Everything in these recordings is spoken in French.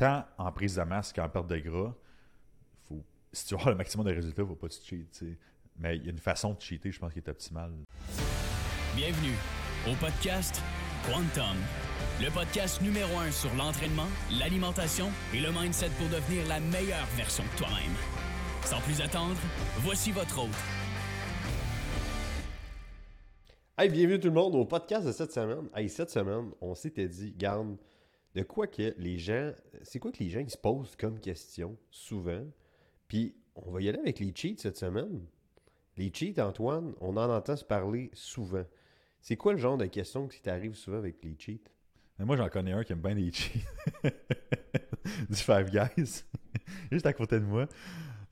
tant en prise de masse qu'en perte de gras, faut, si tu veux avoir le maximum de résultats, il ne faut pas que tu cheats. tu sais. Mais il y a une façon de cheater, je pense, qui est optimale. Bienvenue au podcast Quantum, le podcast numéro un sur l'entraînement, l'alimentation et le mindset pour devenir la meilleure version de toi-même. Sans plus attendre, voici votre hôte, Hey, bienvenue tout le monde au podcast de cette semaine. Hey, cette semaine, on s'était dit, garde, de quoi que les gens. C'est quoi que les gens ils se posent comme question souvent? Puis, on va y aller avec les cheats cette semaine. Les cheats, Antoine, on en entend se parler souvent. C'est quoi le genre de questions qui t'arrive souvent avec les cheats? Mais moi, j'en connais un qui aime bien les cheats. du Five Guys. Juste à côté de moi.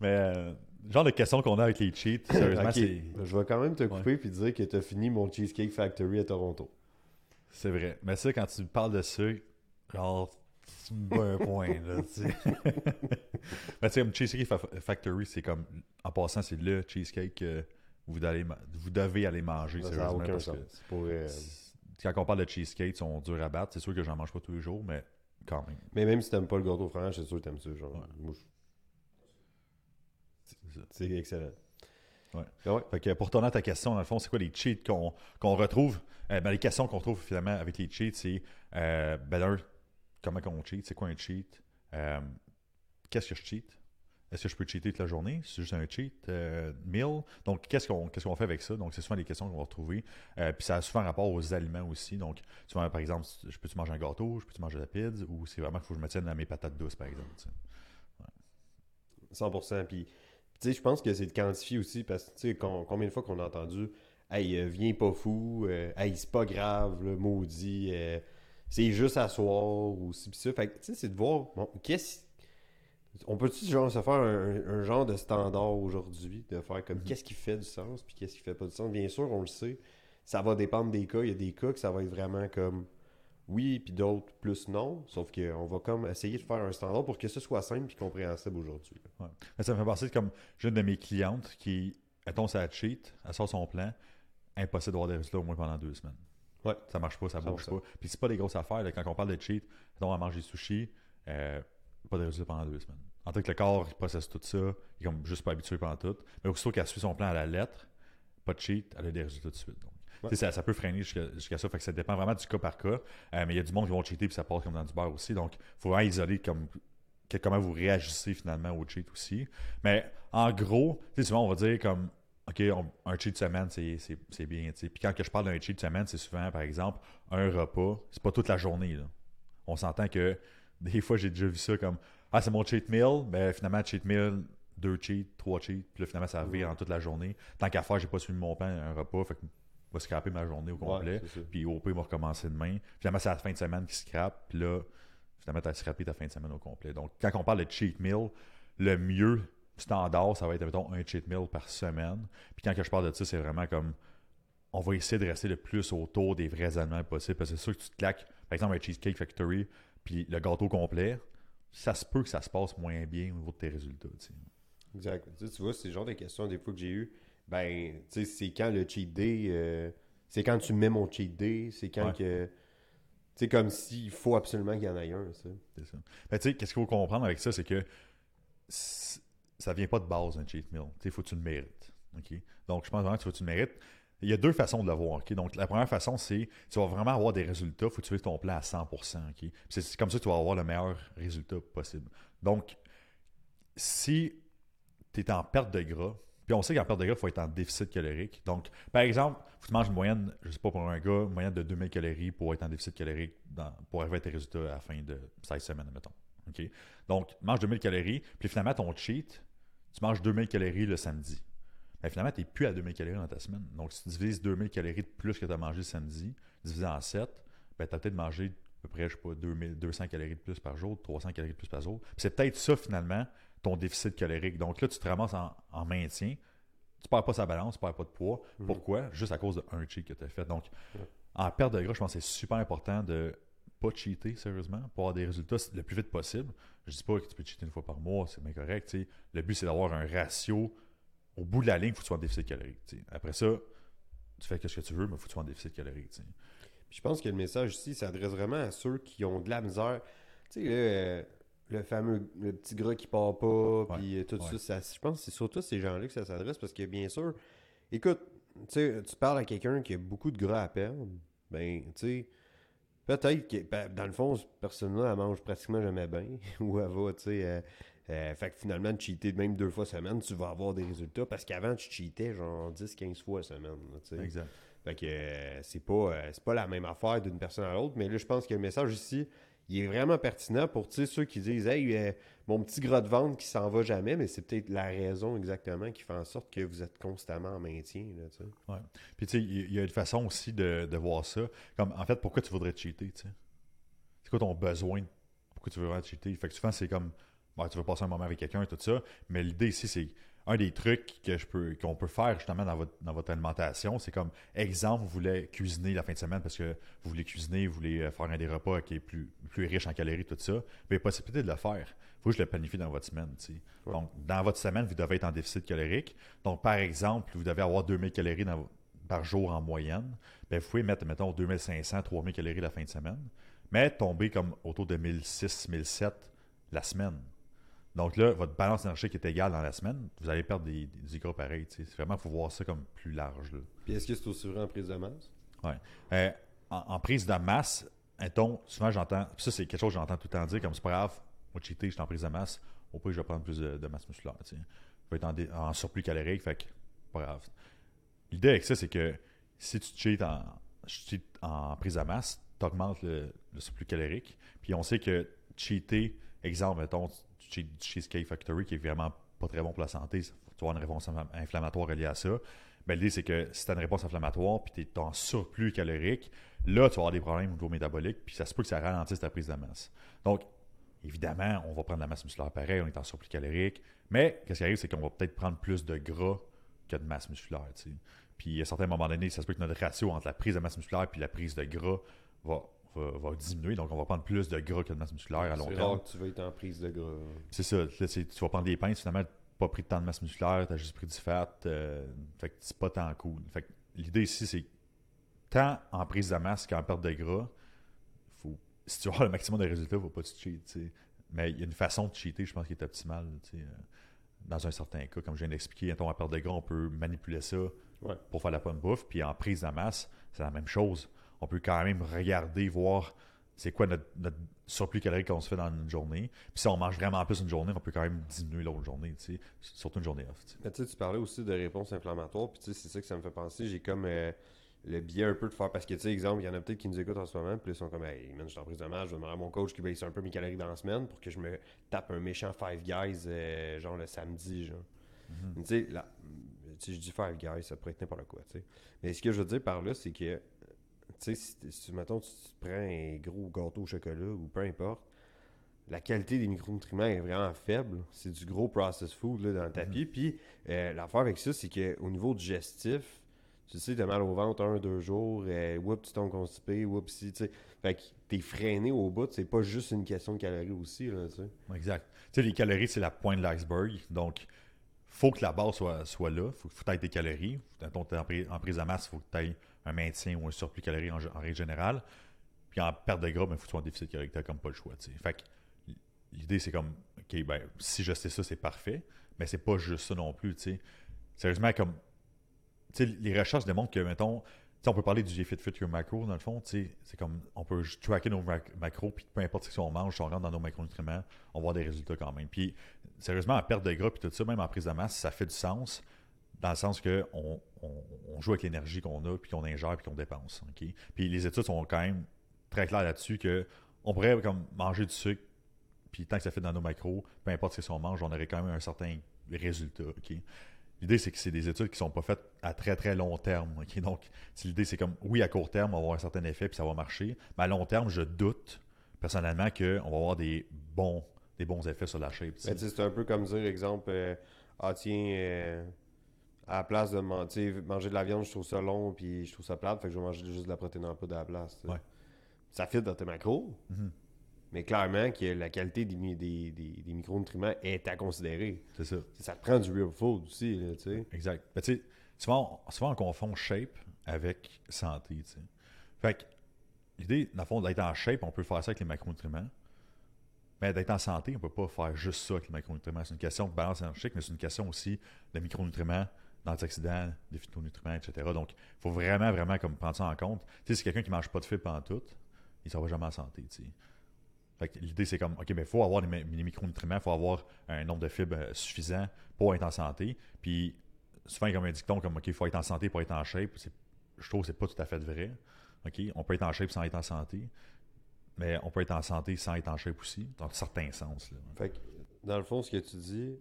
Mais euh, le genre de questions qu'on a avec les cheats, sérieusement, c'est- Je vais quand même te couper puis dire que tu as fini mon Cheesecake Factory à Toronto. c'est vrai. Mais ça, quand tu parles de ça, genre, bats un point, là, tu sais. Mais tu sais, comme Cheesecake Fa- Factory, c'est comme, en passant, c'est le cheesecake que vous, vous devez aller manger, Ça sérieusement. aucun parce sens. que C'est pour, euh, quand on parle de cheesecake, ils sont durs à battre. C'est sûr que j'en mange pas tous les jours, mais quand même. Mais même si t'aimes pas le gâteau au fromage, c'est sûr que t'aimes ça. Genre, Ouais. C'est. C'est excellent. Ouais. Ah ouais. Fait que pour tourner à ta question, dans le fond, c'est quoi les cheats qu'on retrouve? Euh, ben, les questions qu'on retrouve finalement avec les cheats, c'est euh, ben, comment on cheat? C'est quoi un cheat? Euh, Qu'est-ce que je cheat? Est-ce que je peux cheater toute la journée? C'est juste un cheat euh, meal? Donc, qu'est-ce qu'on fait avec ça? Donc, c'est souvent les questions qu'on va retrouver. Euh, puis ça a souvent rapport aux aliments aussi. Donc, souvent, par exemple, je peux-tu manger un gâteau? Je peux-tu manger de la pizza? Ou c'est vraiment qu'il faut que je me tienne à mes patates douces, par exemple. tu sais. 100%. Puis, tu sais, je pense que c'est de quantifier aussi parce que, tu sais, com- combien de fois qu'on a entendu Hey, euh, viens pas fou, hey, c'est pas grave, le maudit, c'est juste à soir ou ci pis ça. Fait que, tu sais, c'est de voir, bon, qu'est-ce. On peut-tu genre se faire un, un genre de standard aujourd'hui, de faire comme qu'est-ce qui fait du sens puis qu'est-ce qui fait pas du sens? Bien sûr, on le sait, ça va dépendre des cas. Il y a des cas que ça va être vraiment comme oui, puis d'autres plus non. Sauf qu'on va comme essayer de faire un standard pour que ce soit simple et compréhensible aujourd'hui. Ouais. Ça me fait penser comme j'ai une de mes clientes qui, mettons, ça cheat, elle sort son plan, impossible d'avoir des résultats au moins pendant deux semaines. Ouais. Ça marche pas, ça bouge 100%. pas. Puis c'est pas des grosses affaires. là, quand on parle de cheat, elle mange des sushis, euh, pas de résultats pendant deux semaines. En tant que le corps, il processe tout ça, il est comme juste pas habitué pendant tout. Mais aussitôt qu'elle suit son plan à la lettre, pas de cheat, elle a des résultats tout de suite. Donc, Ouais. ça, ça peut freiner jusqu'à ça. Fait que ça dépend vraiment du cas par cas. Euh, mais il y a du monde qui vont cheater puis ça passe comme dans du beurre aussi. Donc, il faut vraiment isoler comme que- comment vous réagissez finalement au cheat aussi. Mais en gros, tu sais, souvent on va dire comme OK, on- un cheat de semaine, c'est c'est- c'est bien. Puis quand que je parle d'un cheat de semaine, c'est souvent, par exemple, un repas. C'est pas toute la journée. Là. On s'entend que des fois, j'ai déjà vu ça comme Ah, c'est mon cheat meal. Ben finalement, cheat meal, deux cheats, trois cheats. Puis là, finalement, ça revient en toute la journée. Tant qu'à faire, j'ai pas suivi mon plan, un repas. Fait que je vais scraper ma journée au complet. Ouais, puis au pire, va recommencer demain. Finalement, c'est la fin de semaine qui scrape. Puis là, finalement, tu as scrappé ta fin de semaine au complet. Donc, quand on parle de cheat meal, le mieux standard, ça va être, mettons, un cheat meal par semaine. Puis quand que je parle de ça, c'est vraiment comme on va essayer de rester le plus autour des vrais aliments possible. Parce que c'est sûr que tu te claques, par exemple, un Cheesecake Factory, puis le gâteau complet, ça se peut que ça se passe moins bien au niveau de tes résultats. Exact. Tu, vois, c'est le genre de questions des fois que j'ai eu. Ben, tu sais, c'est quand le cheat day, euh, c'est quand tu mets mon cheat day, c'est quand Ouais. que. Sais, comme s'il faut absolument qu'il y en ait un, ça. C'est ça. Ben, tu sais, qu'est-ce qu'il faut comprendre avec ça, c'est que ça vient pas de base un cheat meal. Il faut que tu le mérites. Donc, je pense vraiment que tu, faut que tu le mérites. Il y a deux façons de le voir. OK? Donc, la première façon, c'est tu vas vraiment avoir des résultats. Il faut que tu suives ton plan à 100%. OK? Puis C'est comme ça que tu vas avoir le meilleur résultat possible. Donc, si tu es en perte de gras, puis on sait qu'en perte de gras, il faut être en déficit calorique. Donc, par exemple, faut que tu manges une moyenne, je sais pas pour un gars, une moyenne de 2000 calories pour être en déficit calorique pour arriver à tes résultats à la fin de 16 semaines, mettons. Donc, mange 2000 calories, puis finalement, ton cheat, tu manges 2000 calories le samedi. Ben, finalement, tu n'es plus à 2000 calories dans ta semaine. Donc, si tu divises 2000 calories de plus que tu as mangé le samedi, divisé en 7, ben, tu as peut-être mangé à peu près, je sais pas, 2000, 200 calories de plus par jour, 300 calories de plus par jour. C'est peut-être ça, finalement, ton déficit calorique. Donc là, tu te ramasses en, en maintien. Tu perds pas sa balance, tu perds pas de poids. Pourquoi? Juste à cause d'un cheat que tu as fait. Donc, en perte de gras, je pense que c'est super important de pas cheater, sérieusement, pour avoir des résultats le plus vite possible. Je dis pas que tu peux cheater une fois par mois, c'est bien correct. Le but, c'est d'avoir un ratio. Au bout de la ligne, il faut que tu sois en déficit calorique. tu sais. Après ça, tu fais ce que tu veux, mais il faut que tu sois en déficit calorique. tu sais. Puis je pense que le message ici s'adresse vraiment à ceux qui ont de la misère. Tu sais, le fameux le petit gras qui part pas, puis tout ouais. ça, ça- Je pense que c'est surtout ces gens-là que ça s'adresse parce que, bien sûr, écoute, tu sais, tu parles à quelqu'un qui a beaucoup de gras à perdre, ben, tu sais, peut-être que, ben, dans le fond, cette personne-là, elle mange pratiquement jamais bien, ou elle va, tu sais. euh, euh, fait que finalement, de cheater même deux fois semaine, tu vas avoir des résultats parce qu'avant, tu cheatais genre 10-15 fois semaine. là. Exact. Fait que euh, c'est pas, c'est pas la même affaire d'une personne à l'autre, mais là, je pense que le message ici, il est vraiment pertinent pour ceux qui disent Hey, euh, mon petit gras de ventre qui s'en va jamais, mais c'est peut-être la raison exactement qui fait en sorte que vous êtes constamment en maintien. Là. Ouais. Puis tu sais, il y a une façon aussi de, voir ça. Comme en fait, pourquoi tu voudrais te cheater, tu sais? C'est quoi ton besoin? Pourquoi tu voudrais te cheater? Fait que souvent, c'est comme tu veux passer un moment avec quelqu'un, tout ça. Mais l'idée ici, c'est un des trucs que je peux qu'on peut faire justement dans votre, dans votre alimentation. C'est comme exemple, vous voulez cuisiner la fin de semaine parce que vous voulez cuisiner, vous voulez euh, faire un des repas qui est plus, plus riche en calories, tout ça. Mais il y a possibilité de le faire. Il faut juste le planifier dans votre semaine. Ouais. Donc, dans votre semaine, vous devez être en déficit calorique. Donc, par exemple, vous devez avoir 2000 calories dans- par jour en moyenne. Bien, vous pouvez mettre, mettons, 2500, 3000 calories la fin de semaine, mais tomber comme autour de 1006, 1007 la semaine. Donc là, votre balance énergétique est égale dans la semaine, vous allez perdre des, des, gras pareils. C'est vraiment, il faut voir ça comme plus large. Là. Puis est-ce que c'est aussi vrai en prise de masse? Ouais. Euh, en, en prise de masse, mettons, souvent j'entends, ça c'est quelque chose que j'entends tout le temps dire, comme c'est pas grave, moi cheater, je suis en prise de masse, au pire je vais prendre plus de, de masse musculaire. Je vais être en, dé- en surplus calorique, fait que pas grave. L'idée avec ça, c'est que si tu cheats en, cheats en prise de masse, tu augmentes le, le surplus calorique. Puis on sait que cheater, exemple, mettons, du Cheesecake Factory qui est vraiment pas très bon pour la santé, tu avoir une réponse inflam- inflammatoire reliée à ça. Ben, l'idée, c'est que si tu as une réponse inflammatoire puis tu es en surplus calorique, là, tu vas avoir des problèmes au niveau métabolique, puis ça se peut que ça ralentisse ta prise de masse. Donc, évidemment, on va prendre la masse musculaire pareil, on est en surplus calorique, mais qu'est-ce qui arrive, c'est qu'on va peut-être prendre plus de gras que de masse musculaire. Puis à certains moments donnés, ça se peut que notre ratio entre la prise de masse musculaire et la prise de gras va, va, va diminuer. Donc, on va prendre plus de gras que de masse musculaire à long C'est terme. rare que tu vas être en prise de gras. C'est ça. Là, tu vas prendre des pinces, finalement, tu pas pris de temps de masse musculaire, tu as juste pris du fat. euh, fait que c'est pas tant cool. Fait que l'idée ici, c'est tant en prise de masse qu'en perte de gras, faut, si tu veux avoir le maximum de résultats, il ne faut pas que tu cheats. tu sais. Mais il y a une façon de cheater, je pense, qui est optimale. euh, Dans un certain cas, comme je viens d'expliquer, en perte de gras, on peut manipuler ça Ouais. pour faire la bonne bouffe. Puis en prise de masse, c'est la même chose. On peut quand même regarder, voir c'est quoi notre, notre surplus calorique qu'on se fait dans une journée. Puis si on mange vraiment plus une journée, on peut quand même diminuer l'autre journée, tu sais, surtout une journée off. tu sais. Mais tu sais, tu parlais aussi de réponse inflammatoire, puis tu sais, c'est ça que ça me fait penser. J'ai comme euh, le biais un peu de faire, parce que tu sais, exemple, il y en a peut-être qui nous écoutent en ce moment, puis ils sont comme, hey, man, je suis en prise de masse, je vais demander à mon coach qui baisse un peu mes calories dans la semaine pour que je me tape un méchant Five Guys, euh, genre le samedi, genre. Mais Tu sais, là, si je dis Five Guys, ça pourrait être n'importe quoi, tu sais. Mais ce que je veux dire par là, c'est que, tu sais, si, si, mettons, tu te prends un gros gâteau au chocolat ou peu importe, la qualité des micronutriments est vraiment faible. C'est du gros processed food là, dans le tapis. Puis euh, l'affaire avec ça, c'est qu'au niveau digestif, tu sais, t'as mal au ventre un, deux jours, euh, whoop, tu tombes constipé, whoop, si, tu sais. Fait que t'es freiné au bout, c'est pas juste une question de calories aussi, là, tu sais. Exact. Tu sais, les calories, c'est la pointe de l'iceberg. Donc, faut que la base soit, là. faut, faut que des calories. Mettons, t'es en, pri- en prise de masse, il faut que tu aies un maintien ou un surplus calorique en, en règle générale. Puis en perte de gras, il faut que tu sois en déficit calorique. Tu comme pas le choix. tu sais. Fait que l'idée, c'est comme, OK, ben, si je sais ça, c'est parfait. Mais c'est pas juste ça non plus. tu sais. Sérieusement, comme, les recherches démontrent que, mettons, on peut parler du Fit Fit Your Macro, dans le fond, c'est comme, on peut tracker nos mac- macros, puis peu importe ce qu'on mange, si on rentre dans nos macronutriments, on avoir des résultats quand même. Puis, sérieusement, en perte de gras, puis tout ça, même en prise de masse, ça fait du sens, dans le sens que on, on- on joue avec l'énergie qu'on a, puis qu'on ingère, puis qu'on dépense. Puis les études sont quand même très claires là-dessus que on pourrait comme manger du sucre, puis tant que ça fait dans nos macros, peu importe ce qu'on mange, on aurait quand même un certain résultat. L'idée, c'est que c'est des études qui sont pas faites à très très long terme. Donc, l'idée, c'est comme, oui, à court terme, on va avoir un certain effet, puis ça va marcher, mais à long terme, je doute personnellement qu'on va avoir des bons, des bons effets sur la shape. sais, c'est un peu comme dire, exemple, euh, ah tiens, euh, à la place de manger de la viande, je trouve ça long, puis je trouve ça plate, fait que je vais manger juste de la protéine en poudre à la place. Ouais. Ça fit dans tes macros, Mhm. Mais clairement que la qualité des, des, des, des micronutriments est à considérer. C'est ça. Ça te prend du real food aussi, là, tu sais. Exact. Ben, tu sais, souvent, on, souvent, on confond shape avec santé. tu sais. Fait que l'idée, dans le fond, d'être en shape, on peut faire ça avec les macronutriments. Mais d'être en santé, on ne peut pas faire juste ça avec les macronutriments. C'est une question de balance énergétique, mais c'est une question aussi de micronutriments, d'antioxydants, de phytonutriments, etc. Donc, il faut vraiment, vraiment comme prendre ça en compte. Tu sais, si quelqu'un qui ne mange pas de fibres pendant tout, il ne sera jamais en santé. tu sais. Fait que L'idée, c'est comme, OK, mais il faut avoir des, micronutriments, il faut avoir un nombre de fibres euh, suffisant pour être en santé. Puis, souvent, il y a comme un dicton, comme, OK, il faut être en santé pour être en shape. Je trouve que c'est pas tout à fait vrai. OK, on peut être en shape sans être en santé, mais on peut être en santé sans être en shape aussi, dans certains sens. Fait que, dans le fond, ce que tu dis,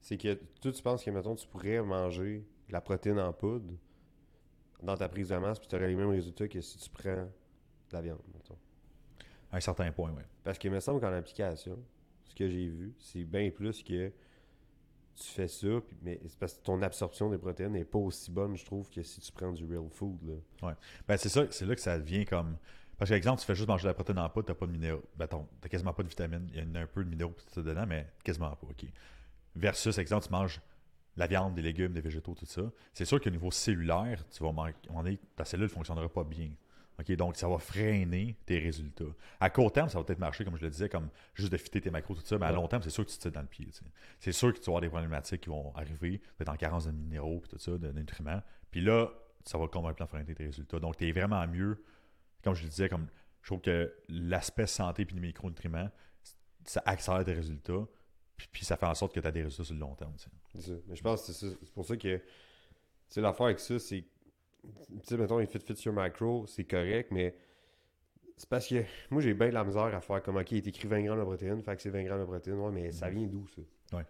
c'est que toi, tu penses que, mettons, tu pourrais manger la protéine en poudre dans ta prise de masse, puis tu aurais les mêmes résultats que si tu prends de la viande, mettons. À un certain point, oui. Parce qu'il me semble qu'en application, ce que j'ai vu, c'est bien plus que tu fais ça, puis- mais c'est parce que ton absorption des protéines n'est pas aussi bonne, je trouve, que si tu prends du real food. Là. Ben, c'est ça, c'est là que ça devient comme. Parce que, exemple, tu fais juste manger de la protéine en poudre, t'as pas de minéraux. Ben, t'as quasiment pas de vitamines. Il y en a un peu de minéraux dedans, mais quasiment pas, OK. Versus, exemple, tu manges la viande, des légumes, des végétaux, tout ça. C'est sûr qu'au niveau cellulaire, tu vas manquer. ta cellule ne fonctionnera pas bien. OK, donc, ça va freiner tes résultats. À court terme, ça va peut-être marcher, comme je le disais, comme juste de fitter tes macros, tout ça, mais à long terme, c'est sûr que tu te tires dans le pied. C'est sûr que tu vas avoir des problématiques qui vont arriver, peut-être en carence de minéraux, puis tout ça, de, de nutriments. Puis là, ça va complètement freiner tes résultats. Donc, tu es vraiment mieux, comme je le disais, comme je trouve que l'aspect santé puis les micronutriments, ça accélère tes résultats, puis, puis ça fait en sorte que tu as des résultats sur le long terme. ça. Mais je pense que c'est pour ça que, l'affaire avec ça, c'est, tu sais, mettons, les fit fit sur macro, c'est correct, mais c'est parce que moi, j'ai bien de la misère à faire comme, ok, il est écrit 20 grammes de protéines, fait que c'est 20 grammes de protéines, ouais, mais ça vient d'où, ça? Ouais.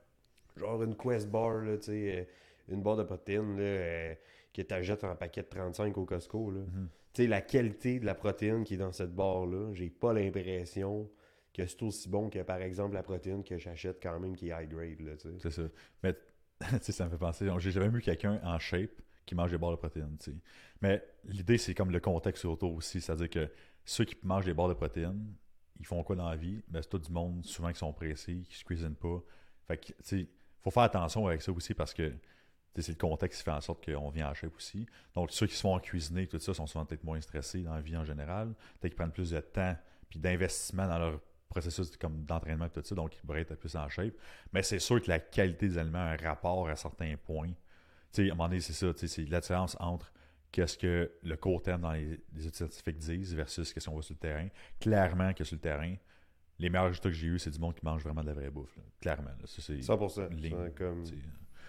Genre une Quest Bar, là, tu sais, euh, une barre de protéines, là, euh, que tu achètes en paquet de 35 au Costco, là. Mhm. Tu sais, la qualité de la protéine qui est dans cette barre-là, j'ai pas l'impression que c'est aussi bon que, par exemple, la protéine que j'achète quand même qui est high grade, là, tu sais. C'est ça. Mais tu sais, ça me fait penser. J'ai jamais vu quelqu'un en shape qui mange des barres de protéines. tu sais. Mais l'idée, c'est comme le contexte autour aussi. C'est-à-dire que ceux qui mangent des barres de protéines, ils font quoi dans la vie? Ben, c'est tout du monde souvent qui sont pressés, qui se cuisinent pas. Fait que, tu faut faire attention avec ça aussi parce que c'est le contexte qui fait en sorte qu'on vient en shape aussi. Donc, ceux qui se font cuisiner, tout ça, sont souvent peut-être moins stressés dans la vie en général. Peut-être qu'ils prennent plus de temps puis d'investissement dans leur processus comme d'entraînement tout ça, donc ils pourraient être plus en shape. Mais c'est sûr que la qualité des aliments a un rapport à certains points. Tu sais, à un moment donné, c'est ça, c'est la différence entre qu'est-ce que le court terme dans les, les études scientifiques disent versus qu'est-ce qu'on voit sur le terrain. Clairement que sur le terrain, les meilleurs résultats que j'ai eus, c'est du monde qui mange vraiment de la vraie bouffe. là. Clairement. là. Ça, c'est 100%. une ligne, comme...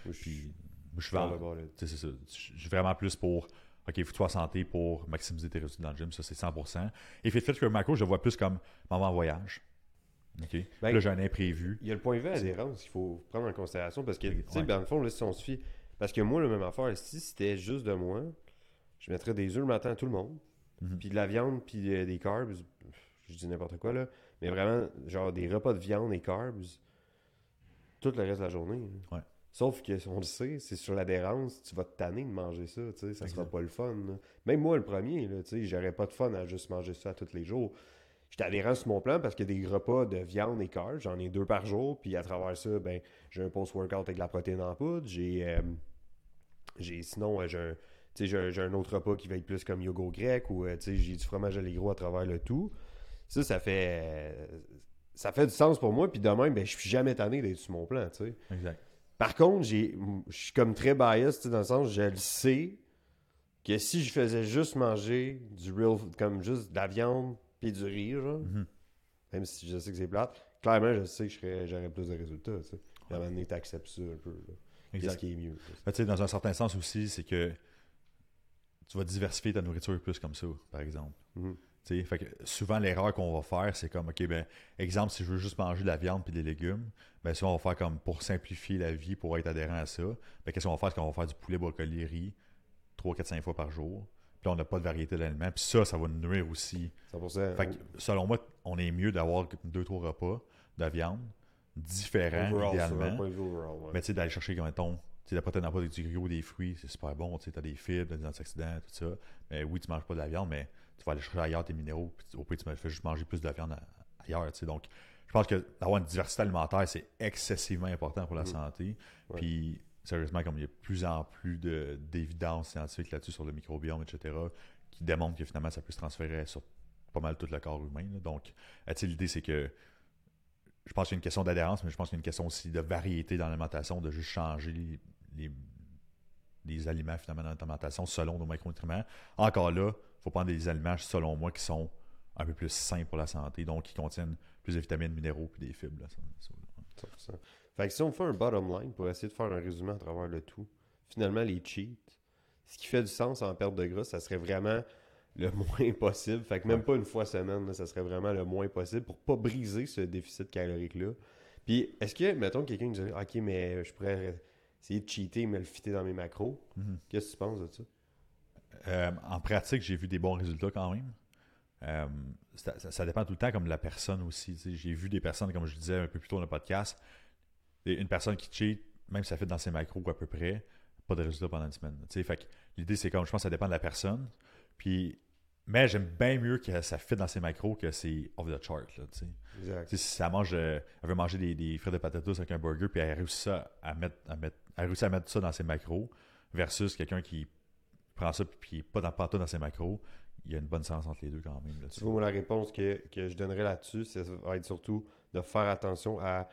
je suis Puis, moi, je suis dans vraiment- ça. Je suis plus pour. OK, que en santé pour maximiser tes résultats dans le gym. Ça, c'est 100%. Et Fit Fit Macro, je le vois plus comme maman en voyage. OK? Ben, là, j'ai un imprévu. Il y a le point de vue adhérence qu'il faut prendre en considération parce que, tu sais, Ouais. dans le fond, là, si on se fie. Parce que moi, la même affaire, si c'était juste de moi, je mettrais des œufs le matin à tout le monde, Mhm. puis de la viande, puis euh, des carbs. Je dis n'importe quoi, là. Mais vraiment, genre des repas de viande et carbs tout le reste de la journée. Ouais. Sauf que, on le sait, c'est sur l'adhérence, tu vas te tanner de manger ça, tu sais, ça sera pas le fun. là. Même moi, le premier, tu sais, j'aurais pas de fun à juste manger ça tous les jours. J'étais adhérent sur mon plan parce que des repas de viande et carbs, j'en ai deux par jour, puis à travers ça, ben, j'ai un post-workout avec de la protéine en poudre, j'ai, euh, j'ai sinon, euh, j'ai un, j'ai un, autre repas qui va être plus comme yogourt grec ou, euh, j'ai du fromage allégro à travers le tout. Ça, ça fait, ça fait du sens pour moi, puis de même, ben, je suis jamais tanné d'être sur mon plan. Exact. Par contre, je suis comme très biased, tu sais, dans le sens, je le sais que si je faisais juste manger du real, comme juste de la viande puis du riz, genre, Mhm. même si je sais que c'est plate, clairement, je sais que j'aurais plus de résultats, tu sais. À un moment donné, t'acceptes ça un peu. Qu'est-ce qui est mieux? tu sais, dans un certain sens aussi, c'est que tu vas diversifier ta nourriture plus comme ça, par exemple. Mhm. Fait que souvent, l'erreur qu'on va faire, c'est comme, OK, ben, exemple, si je veux juste manger de la viande puis des légumes, ben, ça, on va faire comme pour simplifier la vie, pour être adhérent à ça. Ben, qu'est-ce qu'on va faire? C'est qu'on va faire du poulet, brocoli, riz, 3, 4, 5 fois par jour. Puis là, on n'a pas de variété d'aliments. Puis ça, ça va nous nuire aussi. 100%. Fait que, selon moi, on est mieux d'avoir deux, trois repas de viande différents, overall, idéalement. overall, ouais. Mais tu sais, d'aller chercher comme mettons, tu sais, la protéine pas du gros, des fruits, c'est super bon. Tu sais, as des fibres, des antioxydants, tout ça. Mais oui, tu manges pas de la viande, mais tu vas aller chercher ailleurs tes minéraux. Puis au pire, tu me fais juste manger plus de la viande ailleurs. Tu sais. Donc, je pense que d'avoir une diversité alimentaire, c'est excessivement important pour la Mhm. santé. Ouais. Puis, sérieusement, comme il y a de plus en plus de- d'évidence scientifique là-dessus sur le microbiome, etc., qui démontrent que finalement, ça peut se transférer sur pas mal tout le corps humain. là. Donc, euh, l'idée, c'est que je pense qu'il y a une question d'adhérence, mais je pense qu'il y a une question aussi de variété dans l'alimentation, de juste changer les, les- aliments finalement dans l'alimentation selon nos macronutriments. Encore là, il faut prendre des aliments, selon moi, qui sont un peu plus sains pour la santé, donc qui contiennent plus de vitamines, minéraux et des fibres. Ça- ça- 100%. Fait que si on fait un bottom line pour essayer de faire un résumé à travers le tout, finalement, les cheats, ce qui fait du sens en perte de gras, ça serait vraiment le moins possible. Fait que même pas une fois semaine, là, ça serait vraiment le moins possible pour pas briser ce déficit calorique-là. Puis, est-ce que, mettons, quelqu'un nous dit Ok, mais je pourrais essayer de cheater, mais le fitter dans mes macros. Mhm. Qu'est-ce que tu penses de ça Euh, en pratique, j'ai vu des bons résultats quand même. Euh, ça, ça- ça dépend tout le temps comme de la personne aussi. J'ai vu des personnes, comme je disais un peu plus tôt dans le podcast, une personne qui cheat, même si ça fait dans ses macros à peu près, pas de résultats pendant une semaine. Fait l'idée, c'est comme je pense que ça dépend de la personne. Puis, mais j'aime bien mieux que ça fit dans ses macros que c'est off the chart. Là. Exact. Si ça mange, euh, elle veut manger des, des frites de patatas avec un burger, puis elle a réussi ça à mettre, à mettre, elle a réussi à mettre ça dans ses macros, versus quelqu'un qui prend ça puis qui n'est pas dans, pas dans ses macros, il y a une bonne sens entre les deux quand même. là, tu vois, moi, la réponse que, que je donnerais là-dessus, c'est ça va être surtout de faire attention à.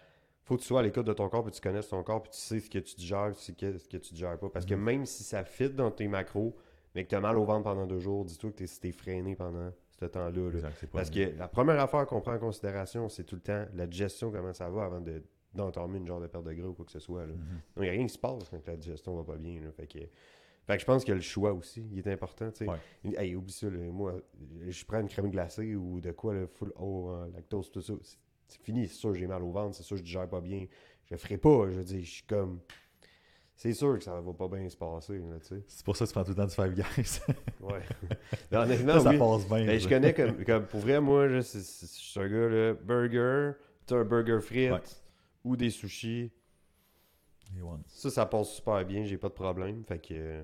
Faut que tu sois à l'écoute de ton corps, puis tu connaisses ton corps, puis tu sais ce que tu digères, tu sais que- ce que tu digères pas. Parce que Mhm. même si ça fit dans tes macros, mais que tu as mal au ventre pendant deux jours, dis-toi que tu es, freiné pendant ce temps-là. Parce que la première affaire qu'on prend en considération, c'est tout le temps la digestion, comment ça va avant de d'entamer une genre de perte de gras ou quoi que ce soit. là. Donc, il n'y a rien qui se passe quand la digestion va pas bien. là. Fait que, fait que je pense que le choix aussi, il est important. tu sais. Ouais. Hey, oublie ça, là. moi, je prends une crème glacée ou de quoi, là, full haut en lactose, tout ça. C'est fini, c'est sûr, j'ai mal au ventre, c'est sûr, je digère pas bien. Je le ferai pas, je veux dire, je suis comme. C'est sûr que ça va pas bien se passer, là, tu sais. C'est pour ça que tu prends tout le temps du Five Guys. Ouais. Mais honnêtement, ça, ça oui. passe bien. Ben, je connais comme, comme pour vrai, moi, je, c'est- c'est- je suis un gars, là, burger, tu un burger frites Ouais. ou des sushis. Ça, ça passe super bien, j'ai pas de problème. Fait que euh,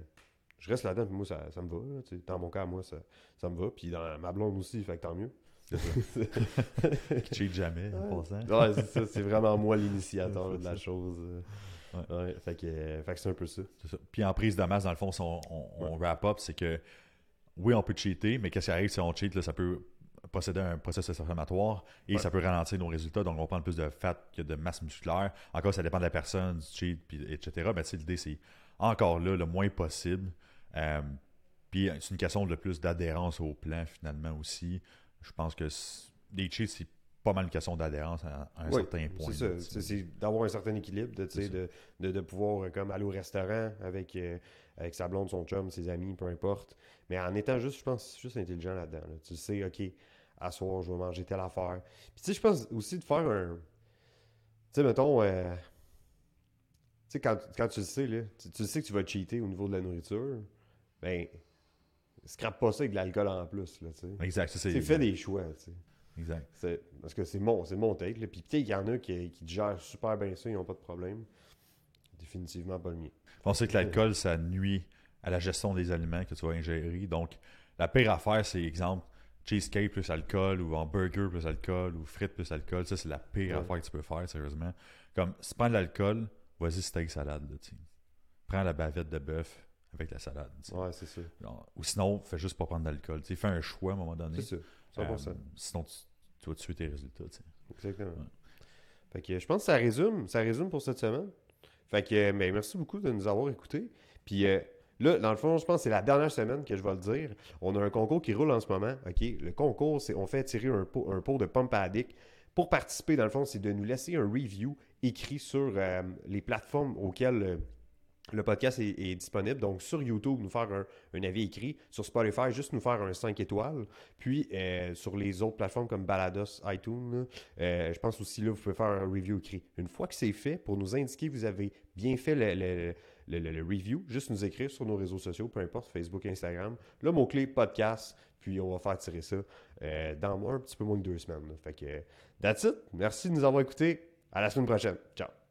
je reste là-dedans, puis moi, ça, ça me va. là, dans mon cas, moi, ça, ça me va. Puis dans ma blonde aussi, fait que tant mieux. Qui cheat jamais, en passant. Ouais, c'est ça, c'est vraiment moi l'initiateur C'est de la ça. chose. euh. Ouais, fait que, euh, fait que c'est un peu ça. C'est ça. Puis en prise de masse, dans le fond, si on, on- on wrap up, c'est que oui, on peut cheater, mais qu'est-ce qui arrive si on cheat, là, ça peut procéder à un processus inflammatoire et Ouais. ça peut ralentir nos résultats. Donc, on va prendre plus de fat que de masse musculaire. Encore, ça dépend de la personne, du cheat, puis, etc. Mais tu sais, l'idée, c'est encore là, le moins possible. Euh, puis c'est une question de plus d'adhérence au plan, finalement, aussi. Je pense que les cheats, c'est pas mal une question d'adhérence à, à un Oui, certain point. C'est ça, c'est- d'avoir un certain équilibre, de, de, de, de pouvoir euh, comme aller au restaurant avec, euh, avec sa blonde, son chum, ses amis, peu importe. Mais en étant juste, je pense, juste intelligent là-dedans. là. Tu sais, OK, à soir, je vais manger telle affaire. Puis tu sais, je pense aussi de faire un... Tu sais, mettons... euh, Tu sais, quand, quand tu le sais, là, tu, tu le sais que tu vas cheater au niveau de la nourriture, ben, scrape pas ça avec de l'alcool en plus, là, tu sais. Exact, c'est fait des choix, tu sais. Exact. C'est- Parce que c'est mon, c'est mon take. Là. Puis qu'il y en a qui, qui gèrent super bien ça, ils n'ont pas de problème. Définitivement pas le mien. On sait que l'alcool, ça nuit à la gestion des aliments que tu vas ingérer. Donc, la pire affaire, c'est, exemple, cheesecake plus alcool ou en burger plus alcool ou frites plus alcool. Ça, c'est la pire Ouais. affaire que tu peux faire, sérieusement. Comme, si tu prends de l'alcool, vas-y, steak salade. Là. Prends la bavette de bœuf avec la salade. Ouais, c'est. Genre, ou sinon, fais juste pas prendre d'alcool. Tu Fais un choix à un moment donné. C'est ça. 100%. Euh, sinon, tu, tu vas tuer tes résultats. Exactement. Ouais. Fait que je pense que ça résume, ça résume pour cette semaine. Fait que mais merci beaucoup de nous avoir écoutés. Puis euh, là, dans le fond, je pense que c'est la dernière semaine que je vais le dire. On a un concours qui roule en ce moment. OK? Le concours, c'est on fait tirer un pot, un pot de Pump Addict. Pour participer, dans le fond, c'est de nous laisser un review écrit sur euh, les plateformes auxquelles euh, le podcast est, disponible. Donc, sur YouTube, nous faire un, avis écrit. Sur Spotify, juste nous faire un 5 étoiles. Puis, euh, sur les autres plateformes comme Balados, iTunes, euh, je pense aussi là, vous pouvez faire un review écrit. Une fois que c'est fait, pour nous indiquer que vous avez bien fait le, review, juste nous écrire sur nos réseaux sociaux, peu importe, Facebook, Instagram. Le mot-clé podcast, puis on va faire tirer ça euh, dans un petit peu moins de deux semaines. Fait que, that's it. Merci de nous avoir écoutés. À la semaine prochaine. Ciao.